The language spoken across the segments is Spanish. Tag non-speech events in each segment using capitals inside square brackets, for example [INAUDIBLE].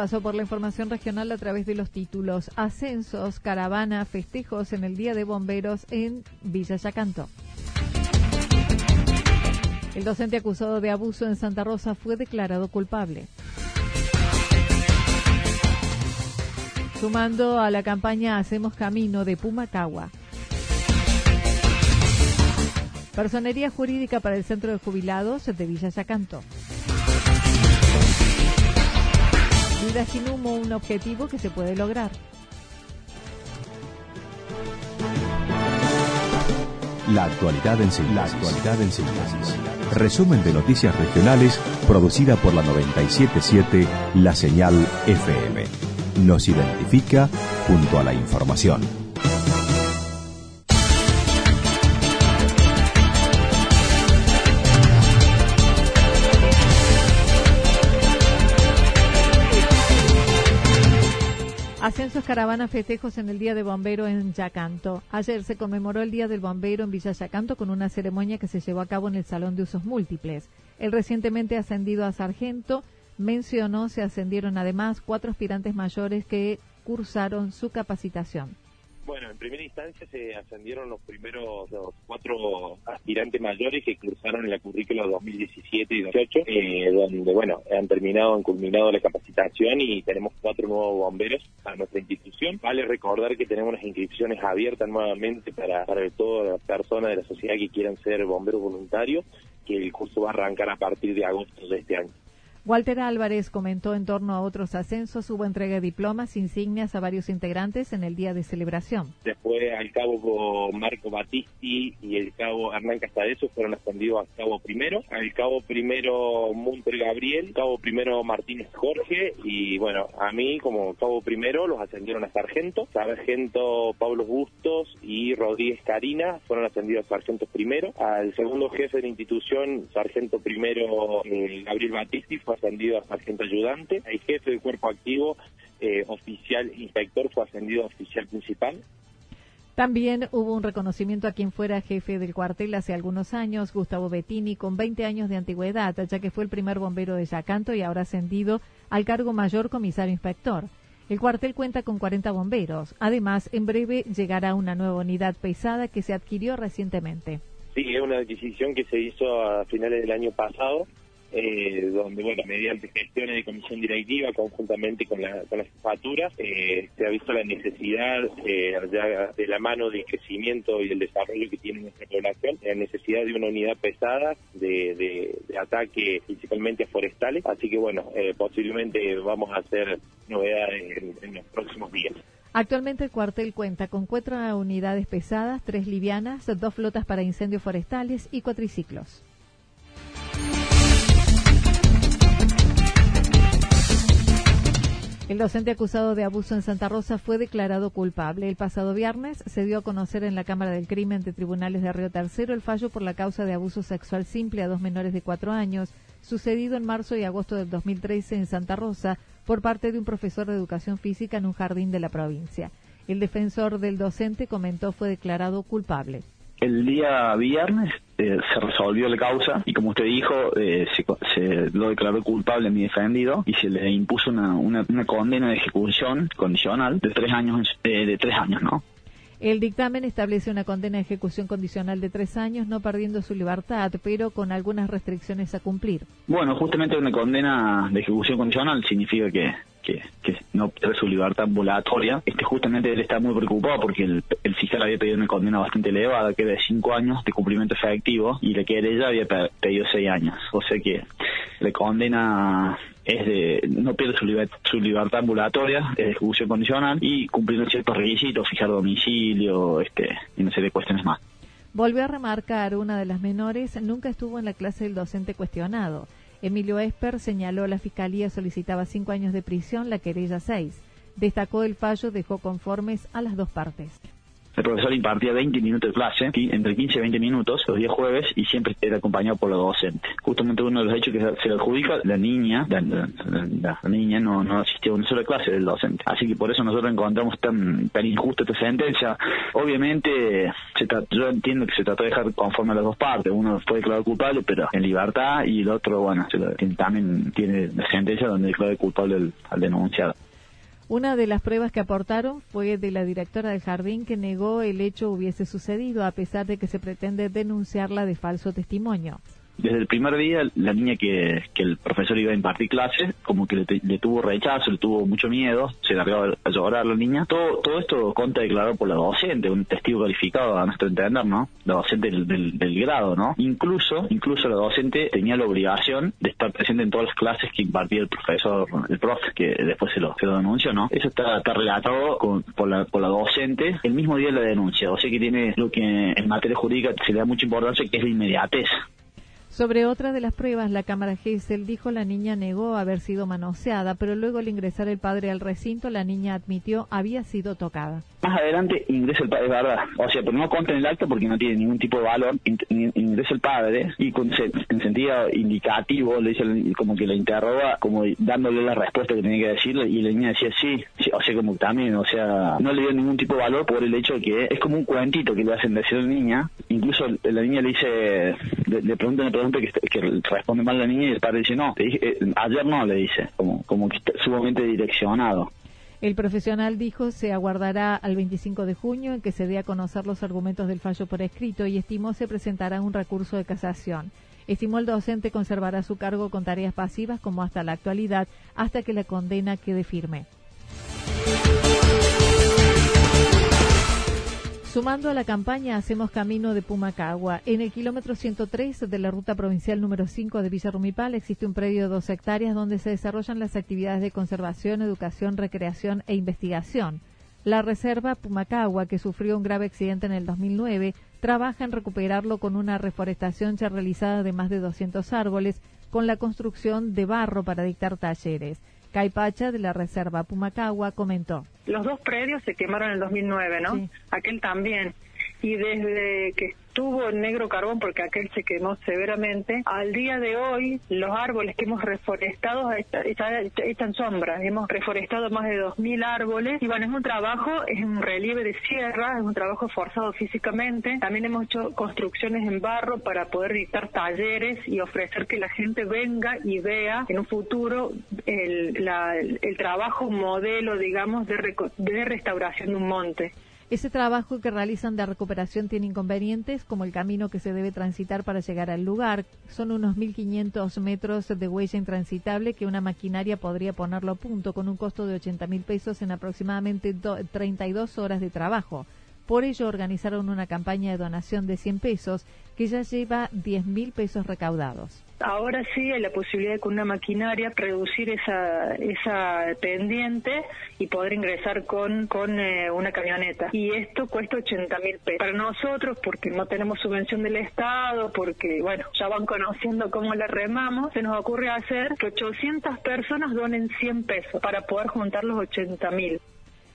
Pasó por la información regional a través de los títulos Ascensos, Caravana, Festejos en el Día de Bomberos en Villa Yacanto. El docente acusado de abuso en Santa Rosa fue declarado culpable. Sumando a la campaña Hacemos Camino de Pumacagua. Personería jurídica para el Centro de Jubilados de Villa Yacanto. Vida sin humo, un objetivo que se puede lograr. La actualidad en síntesis. La en Resumen de noticias regionales producida por la 977 La Señal FM. Nos identifica junto a la información. Caravanas, festejos en el Día de Bombero en Yacanto. Ayer se conmemoró el Día del Bombero en Villa Yacanto con una ceremonia que se llevó a cabo en el Salón de Usos Múltiples. El recientemente ascendido a sargento mencionó se ascendieron además cuatro aspirantes mayores que cursaron su capacitación. Bueno, en primera instancia se ascendieron los primeros cuatro aspirantes mayores que cursaron en la currícula 2017 y 2018, eh, donde, bueno, han terminado, han culminado la capacitación y tenemos cuatro nuevos bomberos a nuestra institución. Vale recordar que tenemos las inscripciones abiertas nuevamente para, para todas las personas de la sociedad que quieran ser bomberos voluntarios, que el curso va a arrancar a partir de agosto de este año. Walter Álvarez comentó en torno a otros ascensos, hubo entrega de diplomas, insignias a varios integrantes en el día de celebración. Después al cabo Marco Batisti y el cabo Hernán Castadeso fueron ascendidos al cabo primero, al cabo primero Munter Gabriel, cabo primero Martínez Jorge y bueno, a mí como cabo primero los ascendieron a sargento, sargento Pablo Bustos y Rodríguez Karina fueron ascendidos a sargento primero, al segundo jefe de la institución, sargento primero eh, Gabriel Batisti fue ascendido a sargento ayudante, el jefe del cuerpo activo, eh, oficial inspector, fue ascendido a oficial principal. También hubo un reconocimiento a quien fuera jefe del cuartel hace algunos años, Gustavo Bettini, con 20 años de antigüedad, ya que fue el primer bombero de Yacanto y ahora ascendido al cargo mayor comisario inspector. El cuartel cuenta con 40 bomberos. Además, en breve llegará una nueva unidad pesada que se adquirió recientemente. Sí, es una adquisición que se hizo a finales del año pasado eh, donde, bueno, mediante gestiones de comisión directiva, conjuntamente con, la, con las facturas, eh, se ha visto la necesidad, eh, de la mano del crecimiento y del desarrollo que tiene nuestra población, la necesidad de una unidad pesada de, de, ataque principalmente a forestales. Así que, bueno, eh, posiblemente vamos a hacer novedades en, en los próximos días. Actualmente el cuartel cuenta con cuatro unidades pesadas, tres livianas, dos flotas para incendios forestales y cuatriciclos. El docente acusado de abuso en Santa Rosa fue declarado culpable. El pasado viernes se dio a conocer en la Cámara del Crimen de Tribunales de Río Tercero el fallo por la causa de abuso sexual simple a dos menores de cuatro años, sucedido en marzo y agosto del 2013 en Santa Rosa por parte de un profesor de educación física en un jardín de la provincia. El defensor del docente comentó fue declarado culpable El día viernes eh, se resolvió la causa y como usted dijo, eh, se, lo declaró culpable a mi defendido y se le impuso una, una, condena de ejecución condicional de tres años, eh, de tres años, ¿no? El dictamen establece una condena de ejecución condicional de tres años, no perdiendo su libertad, pero con algunas restricciones a cumplir. Bueno, justamente una condena de ejecución condicional significa que que, no pierde su libertad ambulatoria. Este, justamente él está muy preocupado porque el, fiscal había pedido una condena bastante elevada, que era de cinco años de cumplimiento efectivo, y la que ella había pedido seis años. O sea que la condena es de no pierde su, su libertad ambulatoria, es de ejecución condicional y cumpliendo ciertos requisitos, fijar domicilio este, y una serie de cuestiones más. Volvió a remarcar una de las menores, nunca estuvo en la clase del docente cuestionado. Emilio Esper señaló la Fiscalía solicitaba cinco años de prisión, la querella seis. Destacó el fallo, dejó conformes a las dos partes. El profesor impartía 20 minutos de clase, entre 15 y 20 minutos, los días jueves, y siempre era acompañado por la docente. Justamente uno de los hechos que se le adjudica, la niña, la, niña no, no asistió a una sola clase del docente. Así que por eso nosotros encontramos tan, tan injusta esta sentencia. Obviamente, se yo entiendo que se trató de dejar conforme a las dos partes. Uno fue declarado culpable, pero en libertad, y el otro, bueno, también tiene sentencia donde declaró culpable al denunciado. Una de las pruebas que aportaron fue de la directora del jardín que negó el hecho hubiese sucedido a pesar de que se pretende denunciarla de falso testimonio desde el primer día la niña que, el profesor iba a impartir clases, como que le, tuvo rechazo, le tuvo mucho miedo, se largaba a llorar la niña. Todo, todo esto conta declarado por la docente, un testigo calificado a nuestro entender, ¿no? La docente del, grado, ¿no? Incluso, incluso la docente tenía la obligación de estar presente en todas las clases que impartía el profesor, el profe, que después se lo, se denunció, ¿no? Eso está, está relatado por, la, por la docente el mismo día de la denuncia, o sea que tiene lo que en materia jurídica se le da mucha importancia, que es la inmediatez. Sobre otra de las pruebas, la Cámara Gesell dijo la niña negó haber sido manoseada, pero luego al ingresar el padre al recinto, la niña admitió había sido tocada. Más adelante ingresa el padre, es verdad. O sea, pero no consta en el acto porque no tiene ningún tipo de valor. Ingresa el padre y con, en sentido indicativo le dice como que la interroga, como dándole la respuesta que tenía que decirle y la niña decía sí, o sea, como también, o sea, no le dio ningún tipo de valor por el hecho de que es como un cuentito que le hacen decir a la niña. Incluso la niña le dice, le, le pregunta una pregunta que, responde mal la niña y el padre dice no, eh, ayer no, le dice, como, como que está sumamente direccionado. El profesional dijo se aguardará al 25 de junio en que se dé a conocer los argumentos del fallo por escrito y estimó se presentará un recurso de casación. Estimó el docente conservará su cargo con tareas pasivas como hasta la actualidad, hasta que la condena quede firme. Sumando a la campaña, hacemos camino de Pumacagua. En el kilómetro 103 de la ruta provincial número 5 de Villa Rumipal existe un predio de dos hectáreas donde se desarrollan las actividades de conservación, educación, recreación e investigación. La reserva Pumacagua, que sufrió un grave accidente en el 2009, trabaja en recuperarlo con una reforestación ya realizada de más de 200 árboles, con la construcción de barro para dictar talleres. Caipacha de la Reserva Pumacagua comentó. Los dos predios se quemaron en el 2009, ¿no? Aquel también. Y desde que tuvo el negro carbón porque aquel se quemó severamente. Al día de hoy, los árboles que hemos reforestado están sombra. Hemos reforestado más de 2.000 árboles y bueno, es un trabajo, es un relieve de sierra, es un trabajo forzado físicamente. También hemos hecho construcciones en barro para poder dictar talleres y ofrecer que la gente venga y vea en un futuro el, el trabajo modelo, digamos, de, de restauración de un monte. Ese trabajo que realizan de recuperación tiene inconvenientes, como el camino que se debe transitar para llegar al lugar. Son unos 1.500 metros de huella intransitable que una maquinaria podría ponerlo a punto con un costo de 80 mil pesos en aproximadamente 32 horas de trabajo. Por ello organizaron una campaña de donación de 100 pesos que ya lleva 10 mil pesos recaudados. Ahora sí hay la posibilidad de con una maquinaria reducir esa, esa pendiente y poder ingresar con, con eh, una camioneta. Y esto cuesta 80 mil pesos. Para nosotros, porque no tenemos subvención del Estado, porque, bueno, ya van conociendo cómo la remamos, se nos ocurre hacer que 800 personas donen 100 pesos para poder juntar los 80 mil.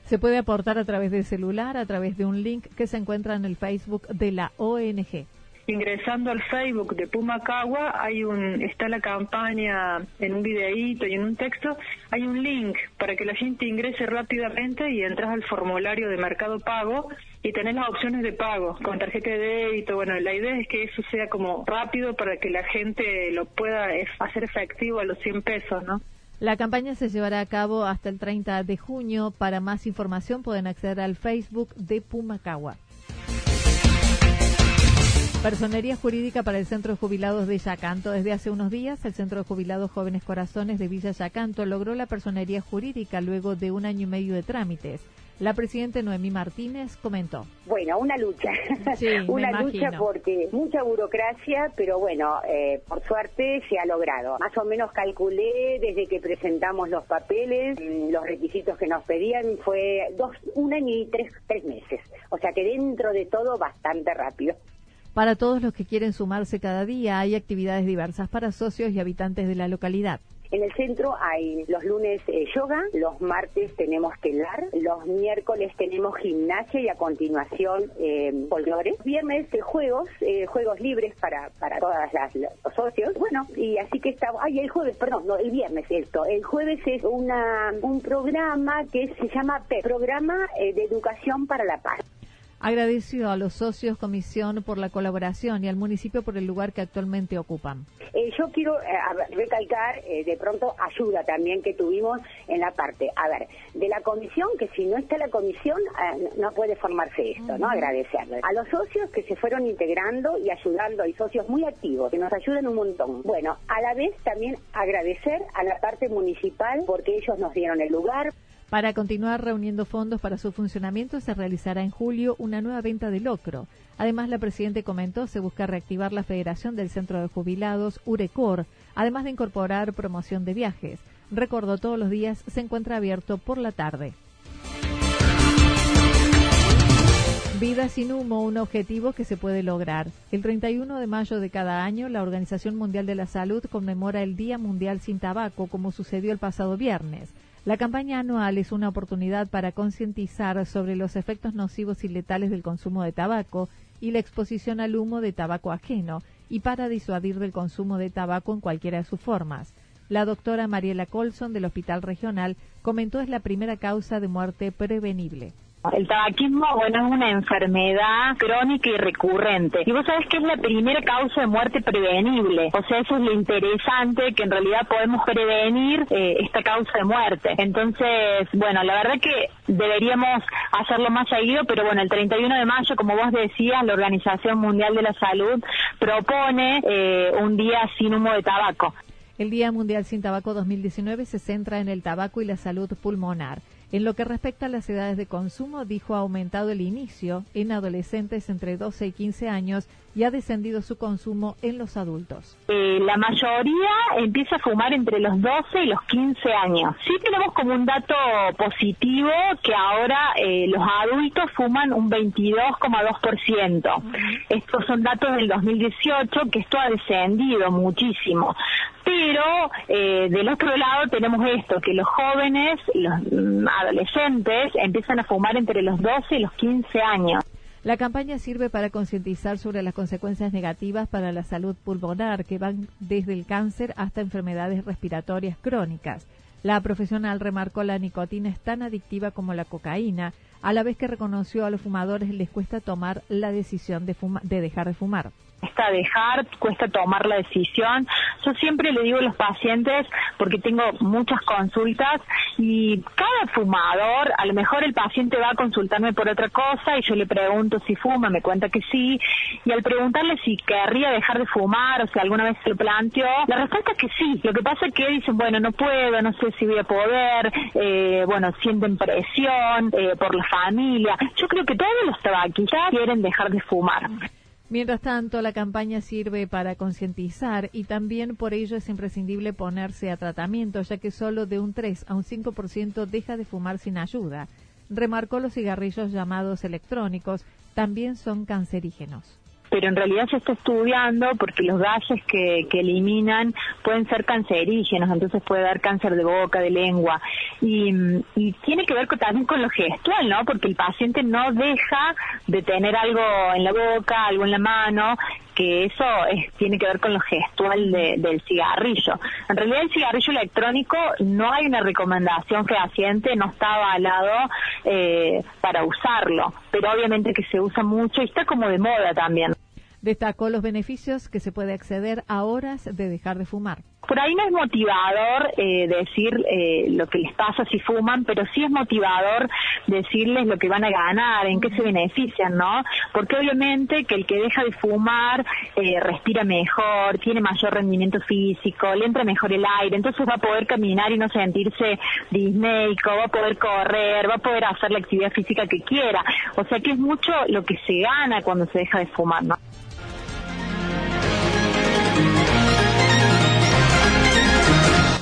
Se puede aportar a través del celular, a través de un link que se encuentra en el Facebook de la ONG. Ingresando al Facebook de Pumacagua, hay un, está la campaña en un videíto y en un texto, hay un link para que la gente ingrese rápidamente y entras al formulario de Mercado Pago y tenés las opciones de pago con tarjeta de débito. Bueno, la idea es que eso sea como rápido para que la gente lo pueda hacer efectivo a los 100 pesos, ¿no? La campaña se llevará a cabo hasta el 30 de junio. Para más información pueden acceder al Facebook de Pumacagua. Personería jurídica para el Centro de Jubilados de Yacanto. Desde hace unos días, el Centro de Jubilados Jóvenes Corazones de Villa Yacanto logró la personería jurídica luego de un año y medio de trámites. La presidenta Noemí Martínez comentó. Bueno, una lucha, [LAUGHS] [LAUGHS] una lucha porque mucha burocracia, pero bueno, eh, por suerte se ha logrado. Más o menos calculé desde que presentamos los papeles, mm, los requisitos que nos pedían fue dos, un año y tres, tres meses. O sea que dentro de todo bastante rápido. Para todos los que quieren sumarse cada día, hay actividades diversas para socios y habitantes de la localidad. En el centro hay los lunes eh, yoga, los martes tenemos telar, los miércoles tenemos gimnasia y a continuación eh, folclore. Viernes eh, juegos, eh, juegos libres para, para todas las los socios. Bueno, y así que está, ay, el jueves, perdón, no, el viernes esto. El jueves es una un programa que se llama PEP, Programa de Educación para la Paz. Agradeció a los socios comisión por la colaboración y al municipio por el lugar que actualmente ocupan. Eh, yo quiero eh, recalcar eh, de pronto ayuda también que tuvimos en la parte, a ver, de la comisión, que si no está la comisión no puede formarse esto, ¿no? Agradecerle. A los socios que se fueron integrando y ayudando, hay socios muy activos que nos ayudan un montón. Bueno, a la vez también agradecer a la parte municipal porque ellos nos dieron el lugar. Para continuar reuniendo fondos para su funcionamiento, se realizará en julio una nueva venta de locro. Además, la Presidenta comentó se busca reactivar la Federación del Centro de Jubilados, URECOR, además de incorporar promoción de viajes. Recordó todos los días se encuentra abierto por la tarde. Vida sin humo, un objetivo que se puede lograr. El 31 de mayo de cada año, la Organización Mundial de la Salud conmemora el Día Mundial sin Tabaco, como sucedió el pasado viernes. La campaña anual es una oportunidad para concientizar sobre los efectos nocivos y letales del consumo de tabaco y la exposición al humo de tabaco ajeno y para disuadir del consumo de tabaco en cualquiera de sus formas. La doctora Mariela Colson del Hospital Regional comentó es la primera causa de muerte prevenible. El tabaquismo, bueno, es una enfermedad crónica y recurrente. Y vos sabés que es la primera causa de muerte prevenible. O sea, eso es lo interesante, que en realidad podemos prevenir eh, esta causa de muerte. Entonces, bueno, la verdad que deberíamos hacerlo más seguido, pero bueno, el 31 de mayo, como vos decías, la Organización Mundial de la Salud propone eh, un día sin humo de tabaco. El Día Mundial sin Tabaco 2019 se centra en el tabaco y la salud pulmonar. En lo que respecta a las edades de consumo, dijo ha aumentado el inicio en adolescentes entre 12 y 15 años y ha descendido su consumo en los adultos. Eh, la mayoría empieza a fumar entre los 12 y los 15 años. Sí tenemos como un dato positivo que ahora eh, los adultos fuman un 22,2%. Estos son datos del 2018, que esto ha descendido muchísimo. Pero eh, del otro lado tenemos esto, que los jóvenes, los adolescentes empiezan a fumar entre los 12 y los 15 años. La campaña sirve para concientizar sobre las consecuencias negativas para la salud pulmonar que van desde el cáncer hasta enfermedades respiratorias crónicas. La profesional remarcó la nicotina es tan adictiva como la cocaína, a la vez que reconoció a los fumadores les cuesta tomar la decisión de, de dejar de fumar cuesta dejar, cuesta tomar la decisión. Yo siempre le digo a los pacientes, porque tengo muchas consultas, y cada fumador, a lo mejor el paciente va a consultarme por otra cosa y yo le pregunto si fuma, me cuenta que sí, y al preguntarle si querría dejar de fumar o si alguna vez se lo planteó, la respuesta es que sí. Lo que pasa es que dicen, bueno, no puedo, no sé si voy a poder, eh, bueno, sienten presión eh, por la familia. Yo creo que todos los tabaquistas quieren dejar de fumar. Mientras tanto, la campaña sirve para concientizar y también por ello es imprescindible ponerse a tratamiento, ya que solo de un 3 a un 5% deja de fumar sin ayuda. Remarcó los cigarrillos llamados electrónicos también son cancerígenos pero en realidad se está estudiando porque los gases que, que eliminan pueden ser cancerígenos, entonces puede dar cáncer de boca, de lengua, y, y tiene que ver también con lo gestual, ¿no? Porque el paciente no deja de tener algo en la boca, algo en la mano, que eso tiene que ver con lo gestual del cigarrillo. En realidad el cigarrillo electrónico no hay una recomendación fehaciente, no está avalado eh, para usarlo, pero obviamente que se usa mucho y está como de moda también. Destacó los beneficios que se puede acceder a horas de dejar de fumar. Por ahí no es motivador eh, decir eh, lo que les pasa si fuman, pero sí es motivador decirles lo que van a ganar, en qué se benefician, ¿no? Porque obviamente que el que deja de fumar eh, respira mejor, tiene mayor rendimiento físico, le entra mejor el aire, entonces va a poder caminar y no sentirse disneico, va a poder correr, va a poder hacer la actividad física que quiera. O sea que es mucho lo que se gana cuando se deja de fumar, ¿no?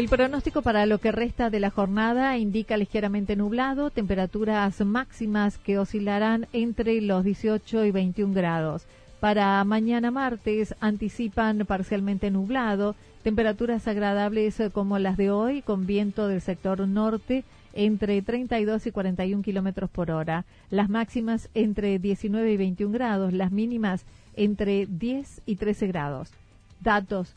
El pronóstico para lo que resta de la jornada indica ligeramente nublado, temperaturas máximas que oscilarán entre los 18 y 21 grados. Para mañana martes anticipan parcialmente nublado, temperaturas agradables como las de hoy, con viento del sector norte entre 32 y 41 kilómetros por hora. Las máximas entre 19 y 21 grados, las mínimas entre 10 y 13 grados. Datos